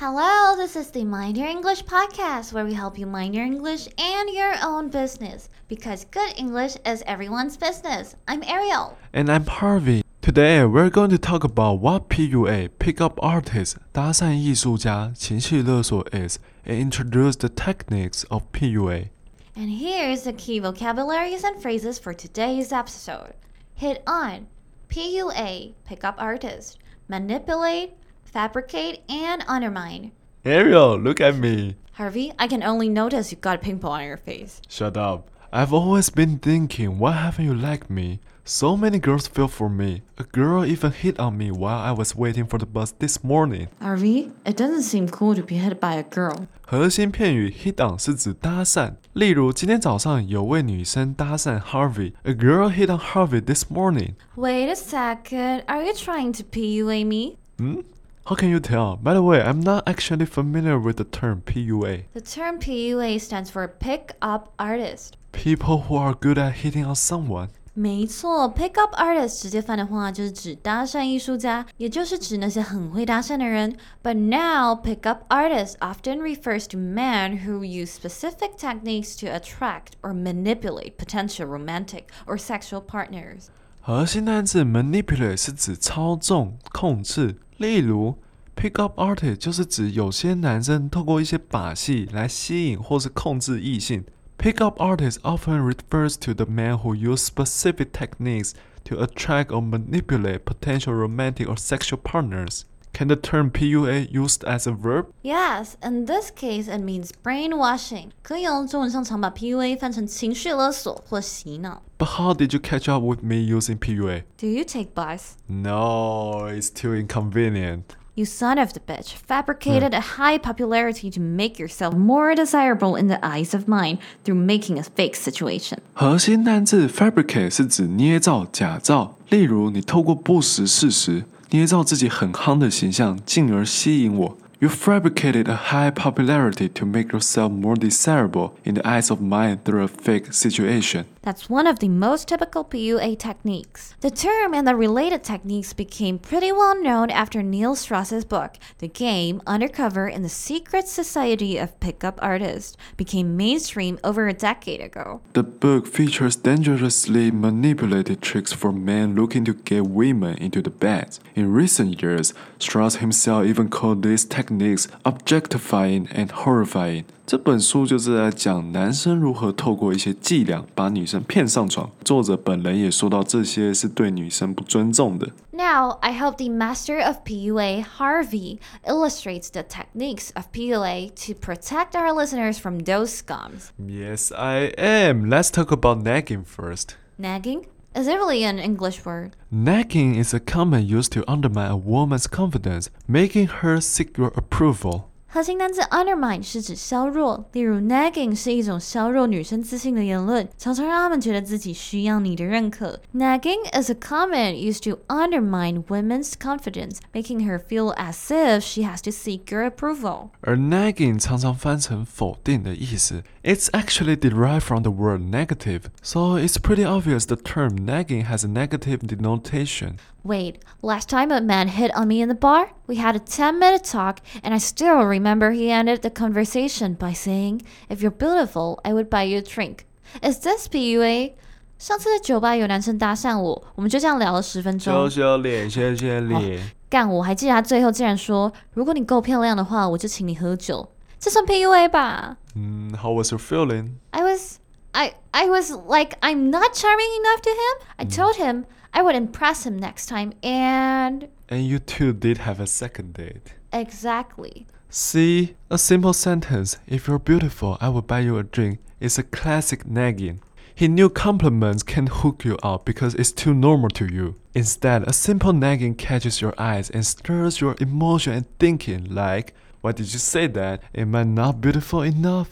Hello, this is the Mind Your English podcast where we help you mind your English and your own business because good English is everyone's business. I'm Ariel. And I'm Harvey. Today we're going to talk about what PUA, pickup artist, 搭讪艺术家、情绪勒索 is, and introduce the techniques of PUA. And here's the key vocabularies and phrases for today's episode hit on, PUA, pickup artist, manipulate, fabricate, and undermine. Ariel, look at me. Harvey, I can only notice you got a pimple on your face. Shut up. I've always been thinking, why haven't you liked me? So many girls fell for me. A girl even hit on me while I was waiting for the bus this morning. Harvey, it doesn't seem cool to be hit by a girl. 核心片语 hit on 是指搭讪，例如今天早上有位女生搭讪 Harvey。A girl hit on Harvey this morning. Wait a second, are you trying to PUA me? Hmm? How can you tell? By the way, I'm not actually familiar with the term PUA. The term PUA stands for pick up artist. People who are good at hitting on someone. 没错，pick up artist 直接翻的话就是指搭讪艺术家，也就是指那些很会搭讪的人。But now, pick up artist often refers to men who use specific techniques to attract or manipulate potential romantic or sexual partners. 核心单字 manipulate 是指操纵、控制， 例如 pick up artist 就是指有些男生透过一些把戏来吸引或是控制异性。Pickup artist often refers to the men who use specific techniques to attract or manipulate potential romantic or sexual partners. Can the term PUA used as a verb? Yes, in this case it means brainwashing. 可以哦，中文上常把 PUA 翻成情绪勒索或洗脑。 But how did you catch up with me using PUA? Do you take bus? No, it's too inconvenient. You son of the bitch fabricated a high popularity to make yourself more desirable in the eyes of mine through making a fake situation. 核心单字 fabricate 是指捏造、假造，例如你透过不实事实 捏造自己很夯的形象，进而吸引我。You fabricated a high popularity to make yourself more desirable in the eyes of mine through a fake situation. That's one of the most typical PUA techniques. The term and the related techniques became pretty well known after Neil Strauss's book, The Game Undercover in the Secret Society of Pickup Artists, became mainstream over a decade ago. The book features dangerously manipulated tricks for men looking to get women into the bed. In recent years, Strauss himself even called these techniques Techniques: Objectifying and Horrifying》这本书就是在讲男生如何透过一些伎俩把女生骗上床。作者本人也说到，这些是对女生不尊重的。Now, I hope the master of PUA, Harvey, illustrates the techniques of PUA to protect our listeners from those scums. Yes, I am. Let's talk about negging first. Negging? Is it really an English word? Negging is a comment used to undermine a woman's confidence, making her seek your approval. 核心单词 undermine 是指削弱，例如 negging 是一种削弱女生自信的言论，常常让她们觉得自己需要你的认可。Negging is a comment used to undermine women's confidence, making her feel as if she has to seek your approval. 而 negging 常常翻成否定的意思，it's actually derived from the word negative, so it's pretty obvious the term negging has a negative denotation. Wait, last time a man hit on me in the bar, we had a 10 minute talk, and I still remember he ended the conversation by saying, If you're beautiful, I would buy you a drink. Is this PUA? 上次在酒吧有男生搭讪我，我们就这样聊了十分钟。羞羞脸，羞羞脸。干、哦，我还记得他最后竟然说：“如果你够漂亮的话，我就请你喝酒。”这算 PUA 吧？嗯，How was your feeling? I was, I, I was like, I'm not charming enough to him. I mm. told him I would impress him next time, and and you two did have a second date. Exactly. See, a simple sentence, if you're beautiful, I will buy you a drink, is a classic negging. He knew compliments can't hook you up because it's too normal to you. Instead, a simple negging catches your eyes and stirs your emotion and thinking, like, why did you say that? Am I not beautiful enough?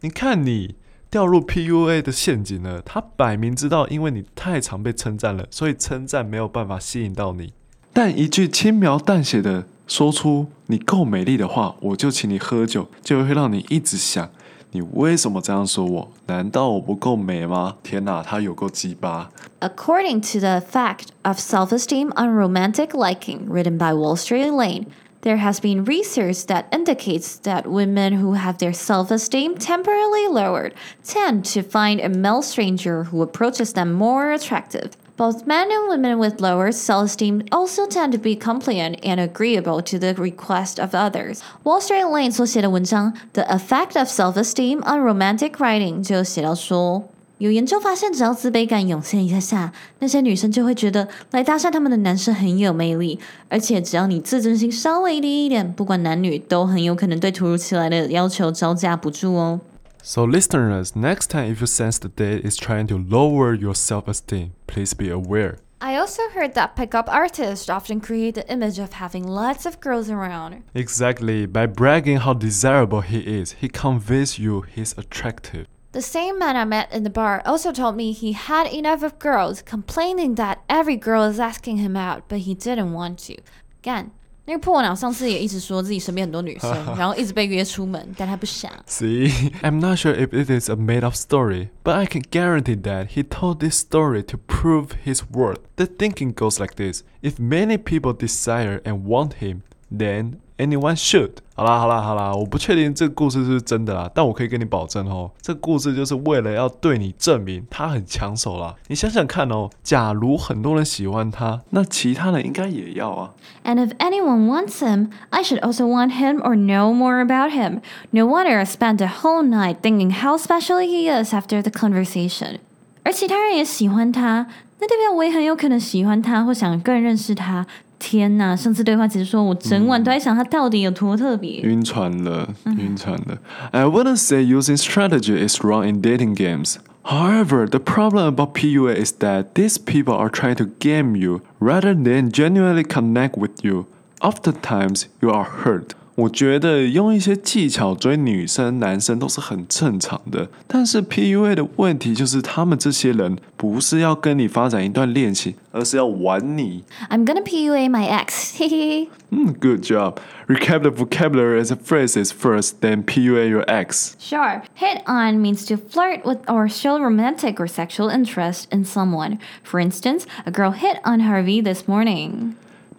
你看你掉入 PUA 的陷阱了，他摆明知道，因为你太常被称赞了，所以称赞没有办法吸引到你。但一句轻描淡写的说出“你够美丽”的话，我就请你喝酒，就会让你一直想：你为什么这样说我？难道我不够美吗？天哪，他有够鸡巴！ According to the fact of self-esteem on romantic liking written by Wall Street Lane, There has been research that indicates that women who have their self esteem temporarily lowered tend to find a male stranger who approaches them more attractive. Both men and women with lower self esteem also tend to be compliant and agreeable to the request of others. Wall Street Lane 所写的文章《The Effect of Self Esteem on Romantic Writing》就写到说。 有研究发现，只要自卑感涌现一下下，那些女生就会觉得来搭讪他们的男生很有魅力，而且只要你自尊心稍微低一点，不管男女都很有可能对突如其来的要求招架不住哦。So, listeners, next time if you sense the date is trying to lower your self esteem, please be aware. I also heard that pickup artists often create the image of having lots of girls around. Exactly, by bragging how desirable he is, he conveys you he's attractive. The same man I met in the bar also told me he had enough of girls, complaining that every girl is asking him out, but he didn't want to. 干，那个破鸟上次也一直说自己身边很多女生，然后一直被约出门，但他不想。See, I'm not sure if it is a made up story, but I can guarantee that he told this story to prove his worth. The thinking goes like this if many people desire and want him, then anyone should。好啦好啦好啦，我不确定这个故事是不是真的啦，但我可以跟你保证哦，这个故事就是为了要对你证明他很抢手啦。你想想看哦，假如很多人喜欢他，那其他人应该也要啊。 And if anyone wants him, I should also want him or know more about him. No wonder I spent the whole night thinking how special he is after the conversation. 而其他人也喜欢他，那代表我也很有可能喜欢他或想更认识他。天呐，上次对话其实说我整晚都在想他到底有多特别。晕船了，晕船了。I wouldn't say using strategy is wrong in dating games. However, the problem about PUA is that these people are trying to game you rather than genuinely connect with you. Oftentimes, you are hurt. 我觉得用一些技巧追女生、男生都是很正常的，但是 PUA 的问题就是他们这些人不是要跟你发展一段恋情，而是要玩你。 I'm gonna PUA my ex. Hehe. Hmm, good job. Recap the vocabulary as a phrases first, then PUA your ex. Sure. Hit on means to flirt with or show romantic or sexual interest in someone. For instance, a girl hit on Harvey this morning.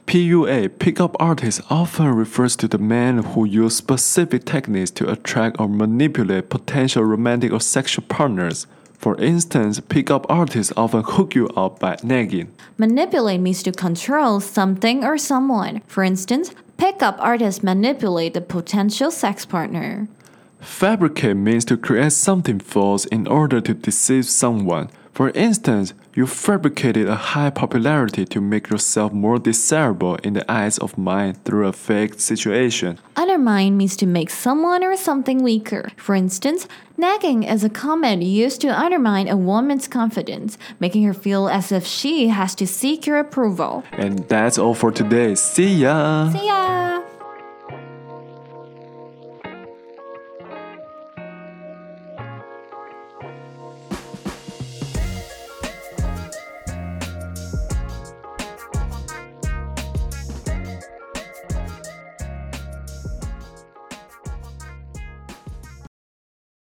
PUA, pickup artist, often refers to the men who use specific techniques to attract or manipulate potential romantic or sexual partners. For instance, pickup artists often hook you up by negging. Manipulate means to control something or someone. For instance, pickup artists manipulate the potential sex partner. Fabricate means to create something false in order to deceive someone. For instance, you fabricated a high popularity to make yourself more desirable in the eyes of mind through a fake situation. Undermine means to make someone or something weaker. For instance, negging is a comment used to undermine a woman's confidence, making her feel as if she has to seek your approval. And that's all for today. See ya! See ya!